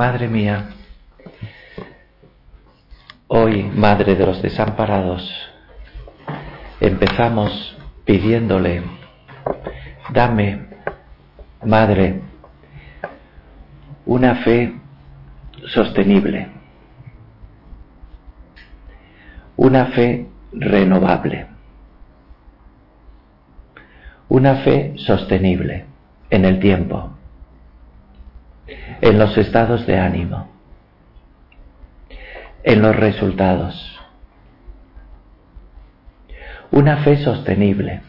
Madre mía, hoy, Madre de los desamparados, empezamos pidiéndole, dame, Madre, una fe sostenible, una fe renovable, una fe sostenible en el tiempo, en los estados de ánimo, en los resultados, una fe sostenible,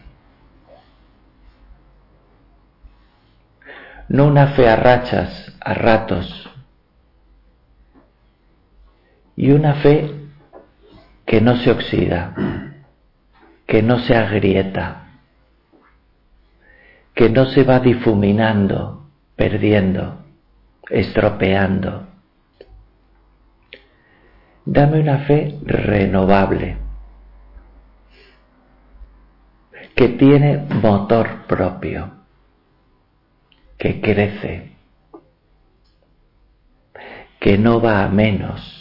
no una fe a rachas, a ratos, y una fe que no se oxida, que no se agrieta, que no se va difuminando, perdiendo, estropeando. Dame una fe renovable, que tiene motor propio, que crece, que no va a menos.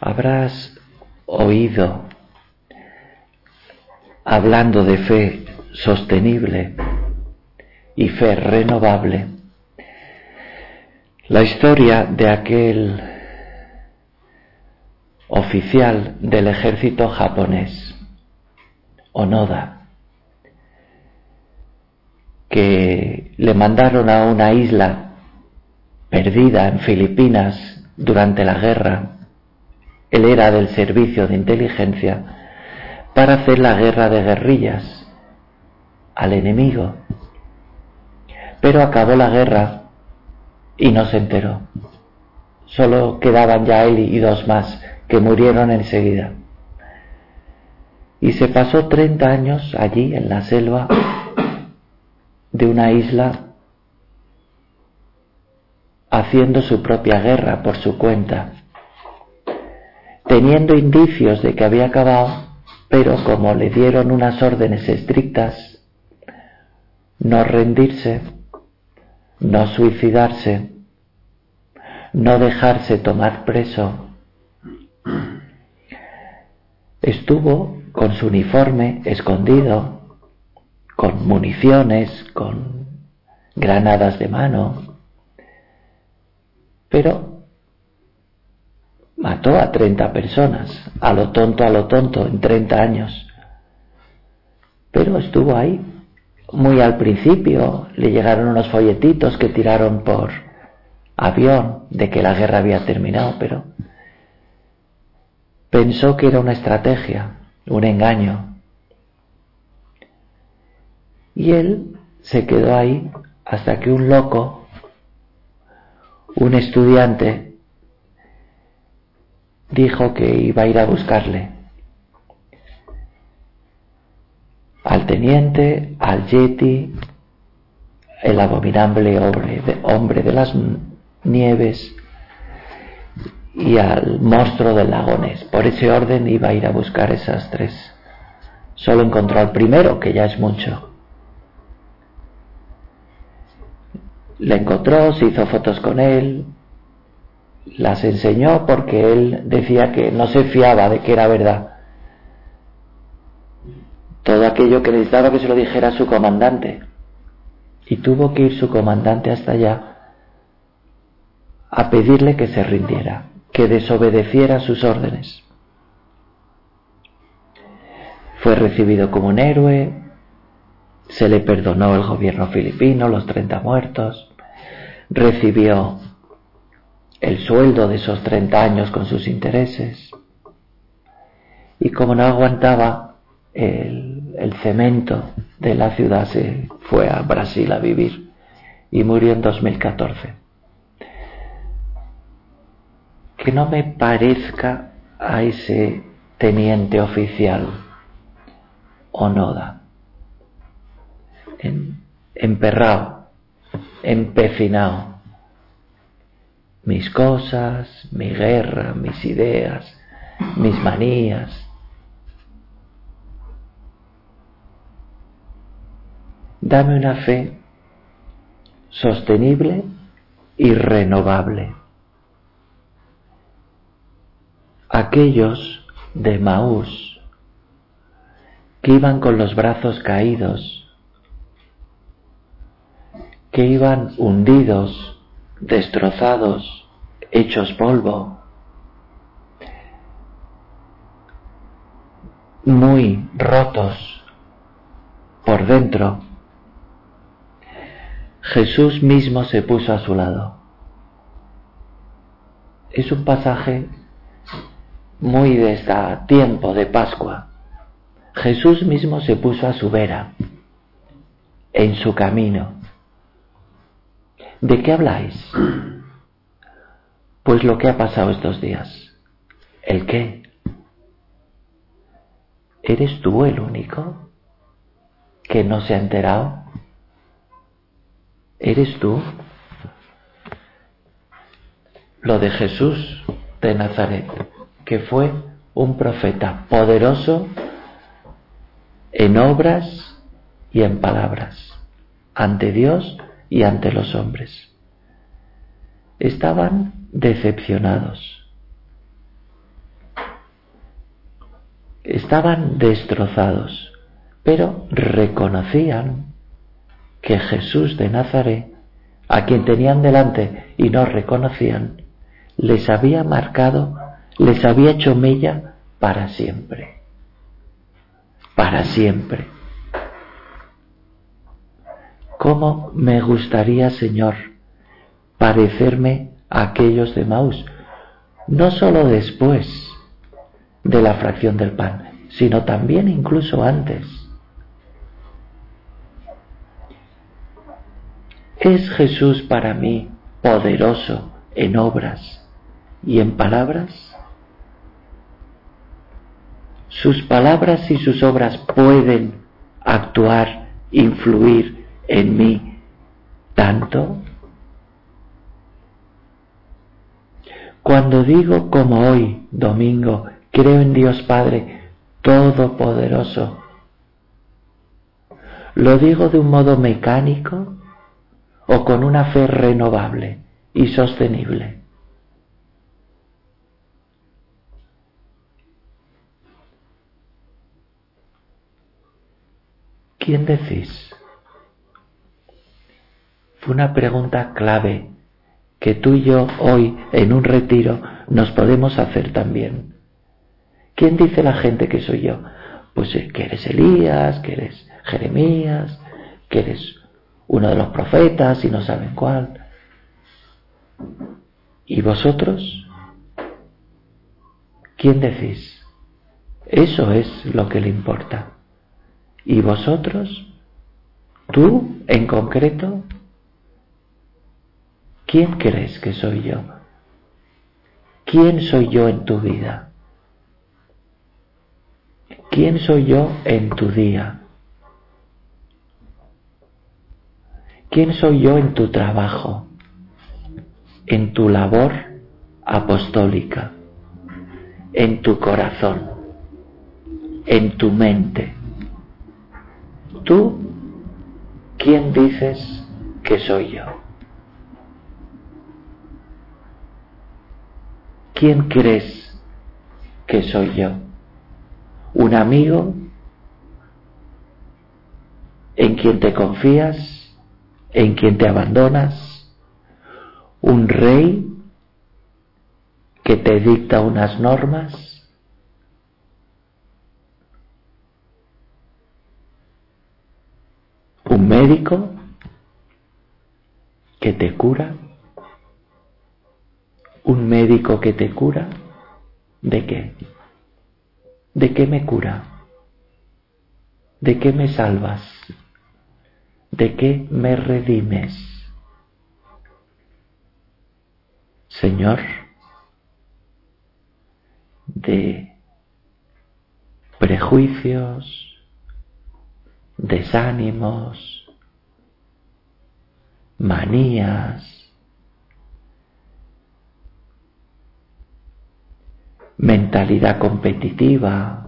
Habrás oído hablando de fe sostenible y fe renovable, la historia de aquel oficial del ejército japonés, Onoda, que le mandaron a una isla perdida en Filipinas durante la guerra. Él era del servicio de inteligencia para hacer la guerra de guerrillas al enemigo. Pero acabó la guerra y no se enteró. Solo quedaban ya él y dos más que murieron enseguida. Y se pasó 30 años allí en la selva de una isla haciendo su propia guerra por su cuenta, teniendo indicios de que había acabado, pero como le dieron unas órdenes estrictas, no rendirse, no suicidarse, no dejarse tomar preso, estuvo con su uniforme escondido, con municiones, con granadas de mano, pero mató a 30 personas, a lo tonto, a lo tonto, en 30 años. Pero estuvo ahí. Muy al principio le llegaron unos folletitos que tiraron por avión de que la guerra había terminado, pero pensó que era una estrategia, un engaño. Y él se quedó ahí hasta que un loco, un estudiante, dijo que iba a ir a buscarle. Al teniente, al yeti, el abominable hombre de, hombre de las nieves y al monstruo del lagones. Por ese orden iba a ir a buscar esas tres. Solo encontró al primero, que ya es mucho. Le encontró, se hizo fotos con él, las enseñó porque él decía que no se fiaba de que era verdad. Todo aquello que necesitaba que se lo dijera su comandante. Y tuvo que ir su comandante hasta allá a pedirle que se rindiera, que desobedeciera sus órdenes. Fue recibido como un héroe, se le perdonó el gobierno filipino, los 30 muertos, recibió el sueldo de esos 30 años con sus intereses. Y como no aguantaba el, cemento de la ciudad, se fue a Brasil a vivir y murió en 2014. Que no me parezca a ese teniente oficial Onoda, en, emperrado, empecinado mis cosas, mi guerra, mis ideas, mis manías. Dame una fe sostenible y renovable. Aquellos de Maús que iban con los brazos caídos, que iban hundidos, destrozados, hechos polvo, muy rotos por dentro, Jesús mismo se puso a su lado. Es un pasaje muy de este tiempo de Pascua. Jesús mismo se puso a su vera, en su camino. ¿De qué habláis? Pues lo que ha pasado estos días. ¿El qué? ¿Eres tú el único que no se ha enterado? ¿Eres tú? Lo de Jesús de Nazaret, que fue un profeta poderoso en obras y en palabras, ante Dios y ante los hombres. Estaban decepcionados, estaban destrozados, pero reconocían que Jesús de Nazaret, a quien tenían delante y no reconocían, les había marcado, les había hecho mella para siempre. Para siempre. ¿Cómo me gustaría, Señor, parecerme a aquellos de Maús? No sólo después de la fracción del pan, sino también incluso antes ¿Es Jesús para mí poderoso en obras y en palabras? ¿Sus palabras y sus obras pueden actuar, influir en mí tanto? Cuando digo como hoy, domingo, creo en Dios Padre Todopoderoso, ¿lo digo de un modo mecánico? O con una fe renovable y sostenible. ¿Quién decís? Fue una pregunta clave que tú y yo hoy en un retiro nos podemos hacer también. ¿Quién dice la gente que soy yo? Pues que eres Elías, que eres Jeremías, que eres uno de los profetas y no saben cuál. ¿Y vosotros? ¿Quién decís? Eso es lo que le importa. ¿Y vosotros? ¿Tú en concreto? ¿Quién crees que soy yo? ¿Quién soy yo en tu vida? ¿Quién soy yo en tu día? ¿Quién soy yo en tu trabajo, en tu labor apostólica, en tu corazón, en tu mente? ¿Tú quién dices que soy yo? ¿Quién crees que soy yo? ¿Un amigo en quien te confías? En quien te abandonas, un rey que te dicta unas normas, un médico que te cura, un médico que te cura, ¿de qué? ¿De qué me cura? ¿De qué me salvas? ¿De qué me redimes? Señor, de prejuicios, desánimos, manías, mentalidad competitiva,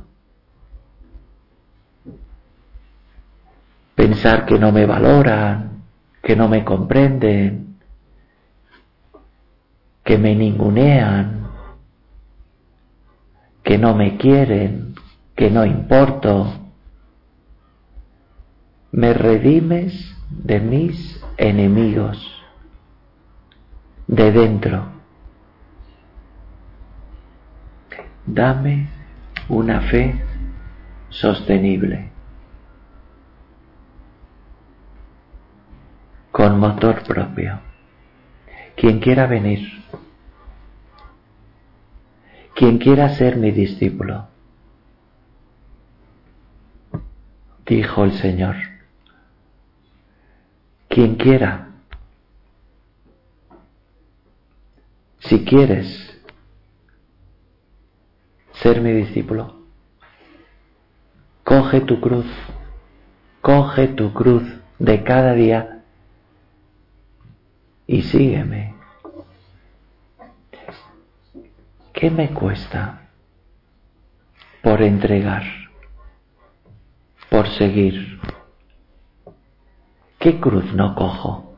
pensar que no me valoran, que no me comprenden, que me ningunean, que no me quieren, que no importo. Me redimes de mis enemigos, de dentro. Dame una fe sostenible, motor propio. Quien quiera venir, quien quiera ser mi discípulo, dijo el Señor, quien quiera, si quieres ser mi discípulo, coge tu cruz, coge tu cruz de cada día y sígueme. ¿Qué me cuesta por entregar, por seguir? ¿Qué cruz no cojo?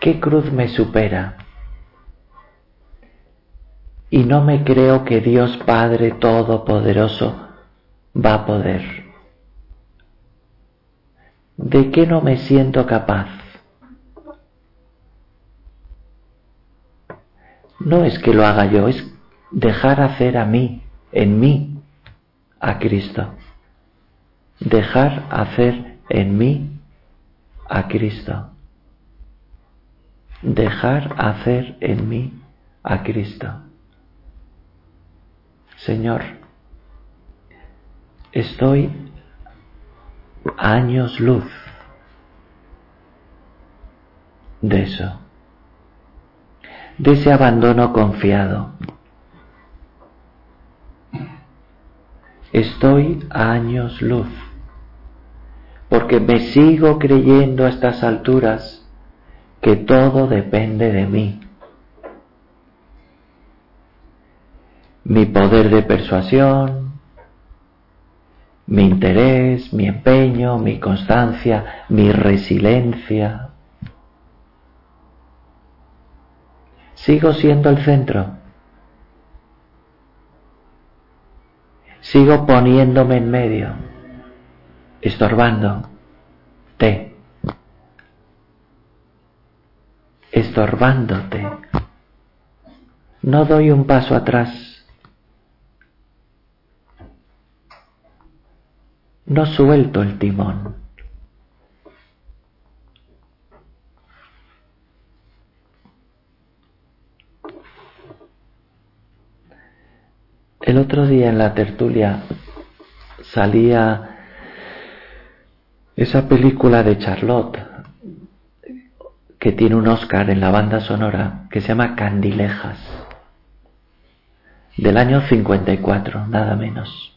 ¿Qué cruz me supera? Y no me creo que Dios Padre Todopoderoso va a poder. ¿De qué no me siento capaz? No es que lo haga yo, es dejar hacer a mí, en mí, a Cristo. Dejar hacer en mí a Cristo. Dejar hacer en mí a Cristo. Señor, estoy años luz de eso de ese abandono confiado. Estoy a años luz, porque me sigo creyendo a estas alturas que todo depende de mí. Mi poder de persuasión, mi interés, mi empeño, mi constancia, mi resiliencia, Sigo siendo el centro. Sigo poniéndome en medio, estorbando. Te. Estorbándote. No doy un paso atrás. No suelto el timón. El otro día en la tertulia salía esa película de Charlotte que tiene un Oscar en la banda sonora que se llama Candilejas del año 54, nada menos.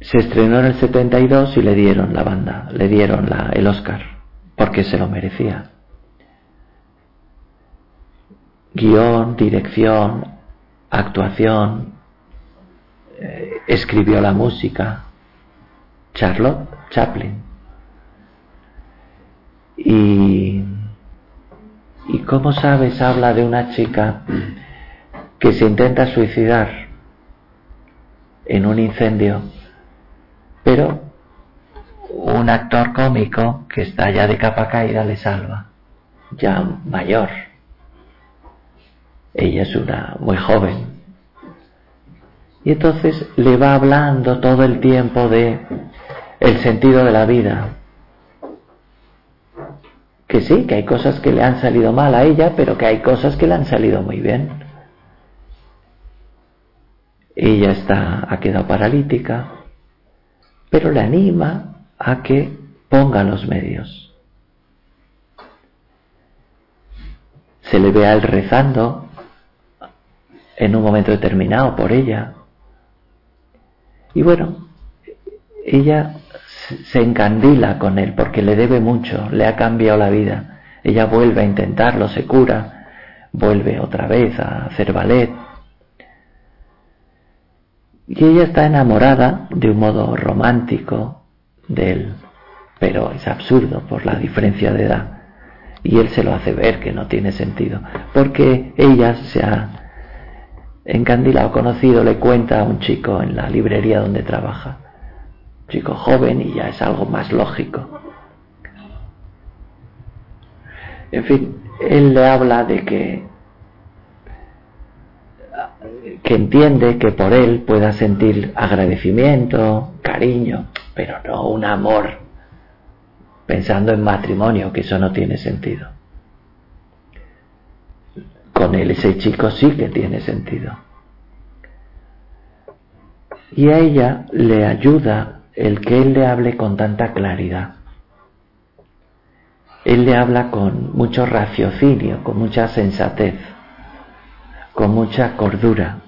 Se estrenó en el 72 y le dieron la banda, le dieron la, el Oscar, porque se lo merecía guion, dirección, actuación, eh, escribió la música, Charlotte Chaplin. Y, y como sabes, habla de una chica que se intenta suicidar en un incendio, pero un actor cómico que está ya de capa caída le salva, ya mayor ella es una muy joven. Y entonces le va hablando todo el tiempo de el sentido de la vida. Que sí, que hay cosas que le han salido mal a ella, pero que hay cosas que le han salido muy bien. Ella está, ha quedado paralítica, pero le anima a que ponga los medios. Se le ve a él rezando en un momento determinado por ella. Y bueno, ella se encandila con él porque le debe mucho, le ha cambiado la vida. Ella vuelve a intentarlo, se cura, vuelve otra vez a hacer ballet. Y ella está enamorada de un modo romántico de él, pero es absurdo por la diferencia de edad. Y él se lo hace ver que no tiene sentido, porque ella se ha encandilado, conocido, le cuenta a un chico en la librería donde trabaja, chico joven y ya es algo más lógico. En fin, él le habla de que que entiende que por él pueda sentir agradecimiento, cariño, pero no un amor pensando en matrimonio, que eso no tiene sentido. Con él ese chico sí que tiene sentido. Y a ella le ayuda el que él le hable con tanta claridad. Él le habla con mucho raciocinio, con mucha sensatez, con mucha cordura.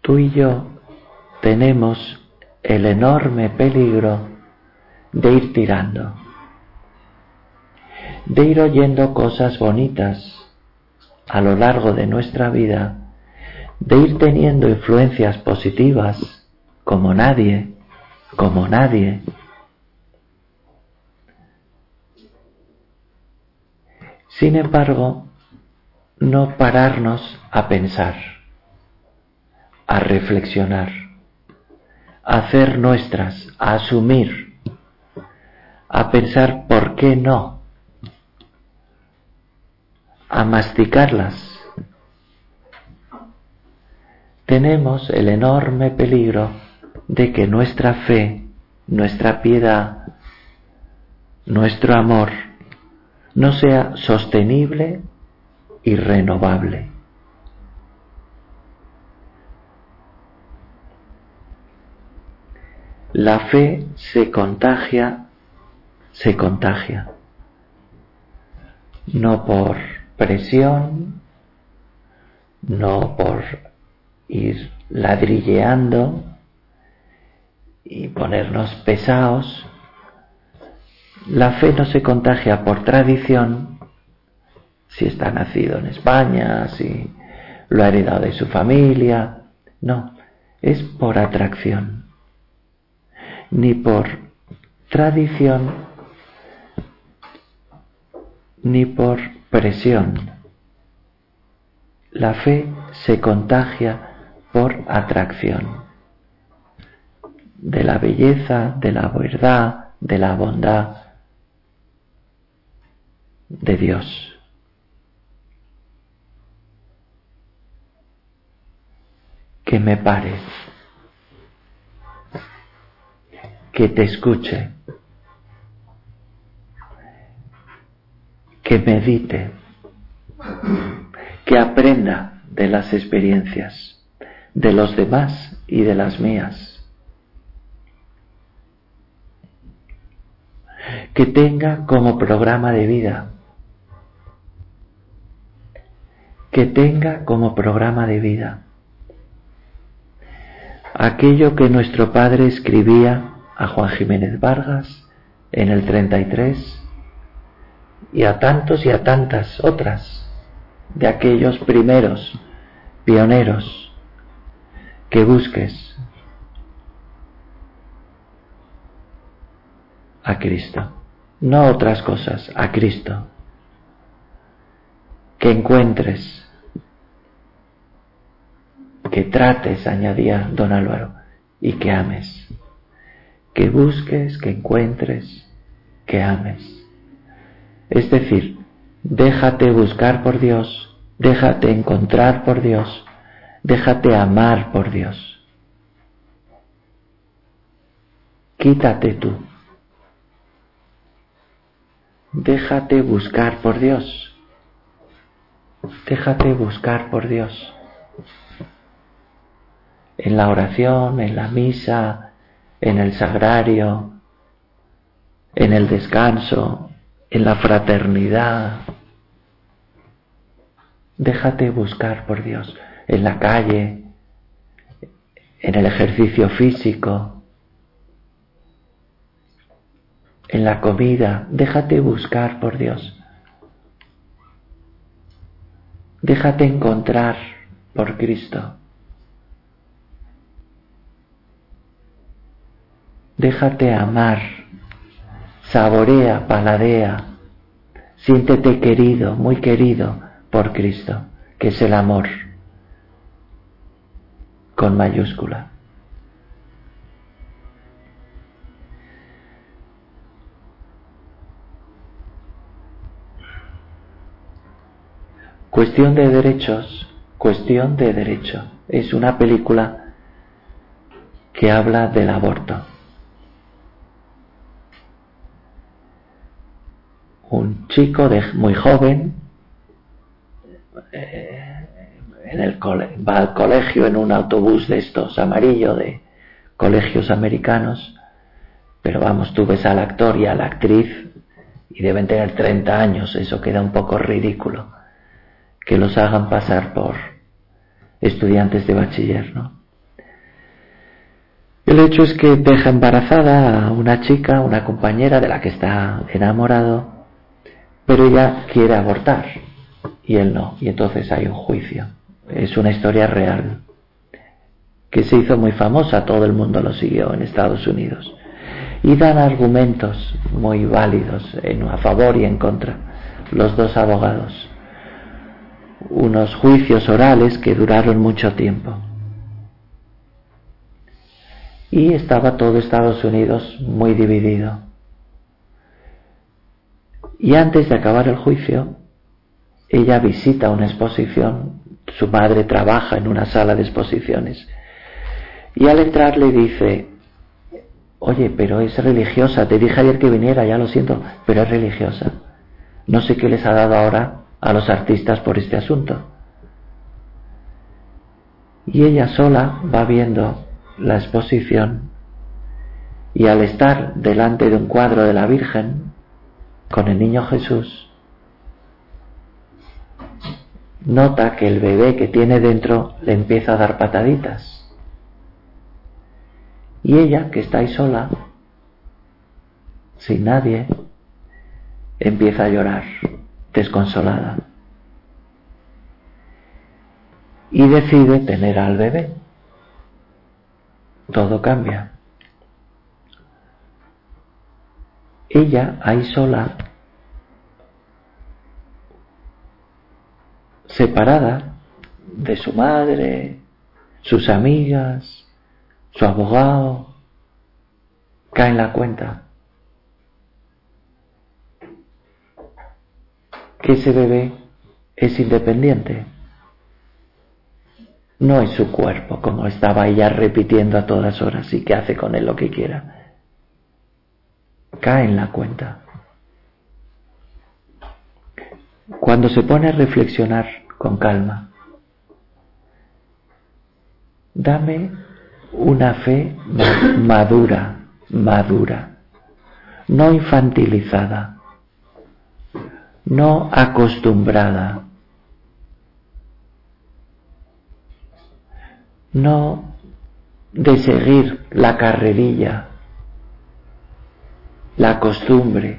Tú y yo tenemos el enorme peligro de ir tirando, de ir oyendo cosas bonitas a lo largo de nuestra vida, de ir teniendo influencias positivas como nadie, como nadie. Sin embargo, no pararnos a pensar, a reflexionar, a hacer nuestras, a asumir, a pensar por qué no, a masticarlas. Tenemos el enorme peligro de que nuestra fe, nuestra piedad, nuestro amor no sea sostenible y renovable. La fe se contagia, se contagia, no por presión, no por ir ladrilleando, y ponernos pesados. La fe no se contagia por tradición, si está nacido en España, si lo ha heredado de su familia, no, es por atracción, ni por tradición, ni por La fe se contagia por atracción. De la belleza, de la verdad, de la bondad de Dios. Que me pare, que te escuche, que medite, que aprenda de las experiencias de los demás y de las mías. Que tenga como programa de vida, que tenga como programa de vida aquello que nuestro padre escribía a Juan Jiménez Vargas en el 33 y a tantos y a tantas otras de aquellos primeros pioneros que busques a Cristo no otras cosas, a Cristo. Que encuentres, que trates, añadía don Álvaro, y que ames. Que busques, que encuentres, que ames. Es decir, déjate buscar por Dios, déjate encontrar por Dios, déjate amar por Dios. Quítate tú déjate buscar por Dios. Déjate buscar por Dios. En la oración, en la misa, en el sagrario, en el descanso, en la fraternidad. Déjate buscar por Dios en la calle, en el ejercicio físico, en la comida, déjate buscar por Dios. Déjate encontrar por Cristo. Déjate amar, saborea, paladea, siéntete querido, muy querido por Cristo, que es el amor con mayúscula. Cuestión de derechos, cuestión de derecho. Es una película que habla del aborto. Un chico de, muy joven eh, en el va al colegio en un autobús de estos amarillo de colegios americanos, pero vamos, tú ves al actor y a la actriz y deben tener 30 años, eso queda un poco ridículo que los hagan pasar por estudiantes de bachiller, ¿no? El hecho es que deja embarazada a una chica, una compañera de la que está enamorado, pero ella quiere abortar y él no, y entonces hay un juicio. Es una historia real que se hizo muy famosa, todo el mundo lo siguió en Estados Unidos. Y dan argumentos muy válidos en, a favor y en contra, los dos abogados unos juicios orales que duraron mucho tiempo. Y estaba todo Estados Unidos muy dividido. Y antes de acabar el juicio, ella visita una exposición, su madre trabaja en una sala de exposiciones, y al entrar le dice, oye, pero es religiosa, te dije ayer que viniera, ya lo siento, pero es religiosa. No sé qué les ha dado ahora a los artistas por este asunto. Y ella sola va viendo la exposición y al estar delante de un cuadro de la Virgen con el niño Jesús, nota que el bebé que tiene dentro le empieza a dar pataditas. Y ella, que está ahí sola, sin nadie, empieza a llorar desconsolada. Y decide tener al bebé. Todo cambia. Ella ahí sola, separada de su madre, sus amigas, su abogado, cae en la cuenta que ese bebé es independiente. No es su cuerpo, como estaba ella repitiendo a todas horas y que hace con él lo que quiera. Cae en la cuenta. Cuando se pone a reflexionar con calma, dame una fe madura, madura, no infantilizada no acostumbrada, no de seguir la carrerilla, la costumbre,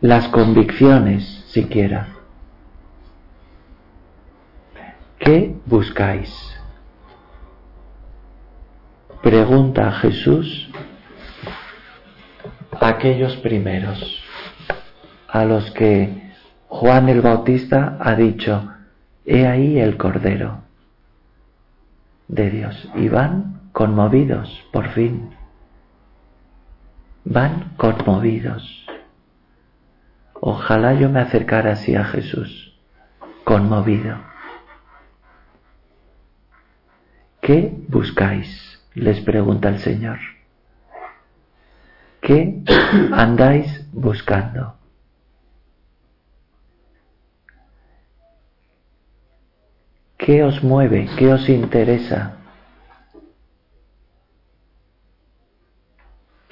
las convicciones siquiera. ¿Qué buscáis? Pregunta a Jesús aquellos primeros a los que Juan el Bautista ha dicho, he ahí el Cordero de Dios. Y van conmovidos, por fin. Van conmovidos. Ojalá yo me acercara así a Jesús, conmovido. ¿Qué buscáis? les pregunta el Señor. ¿Qué andáis buscando? ¿Qué os mueve? ¿Qué os interesa?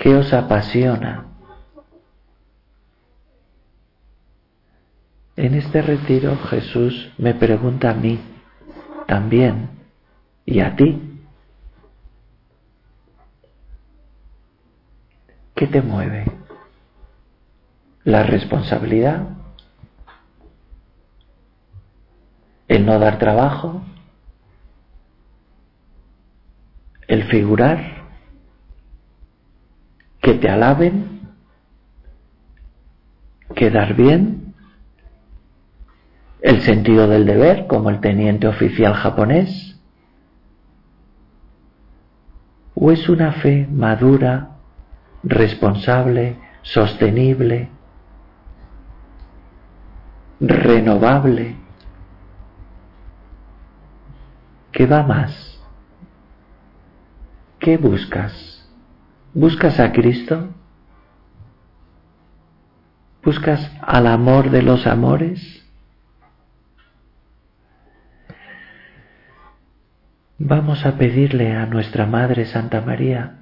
¿Qué os apasiona? En este retiro Jesús me pregunta a mí también y a ti. ¿Qué te mueve? ¿La responsabilidad? ¿El no dar trabajo? ¿El figurar? Que te alaben, quedar bien, el sentido del deber, como el teniente oficial japonés, o es una fe madura, responsable, sostenible, renovable, ¿Qué va más? ¿Qué buscas? ¿Buscas a Cristo? ¿Buscas al amor de los amores? Vamos a pedirle a nuestra Madre Santa María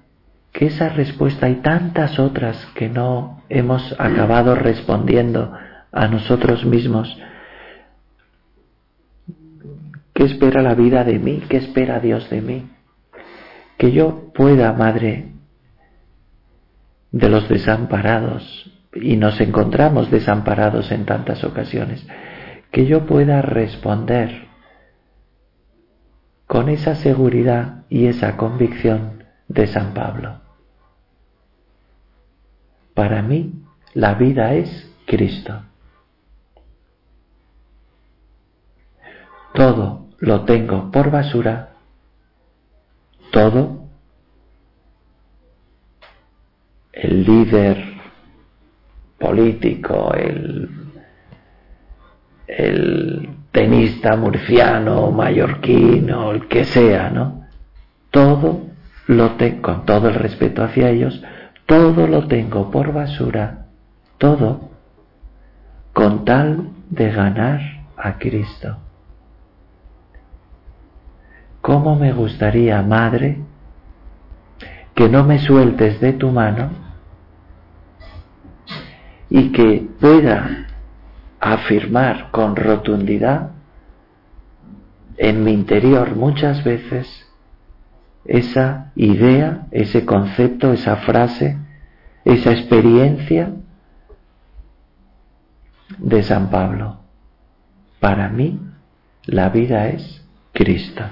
que esa respuesta y tantas otras que no hemos acabado respondiendo a nosotros mismos, ¿Qué espera la vida de mí? ¿Qué espera Dios de mí? Que yo pueda, Madre, de los desamparados, y nos encontramos desamparados en tantas ocasiones, que yo pueda responder con esa seguridad y esa convicción de San Pablo. Para mí la vida es Cristo. Todo lo tengo por basura, todo, el líder político, el, tenista murciano, mallorquino, el que sea, ¿no? Todo lo tengo, con todo el respeto hacia ellos, todo lo tengo por basura, todo, con tal de ganar a Cristo. ¿Cómo me gustaría, Madre, que no me sueltes de tu mano y que pueda afirmar con rotundidad en mi interior muchas veces esa idea, ese concepto, esa frase, esa experiencia de San Pablo. Para mí la vida es Cristo.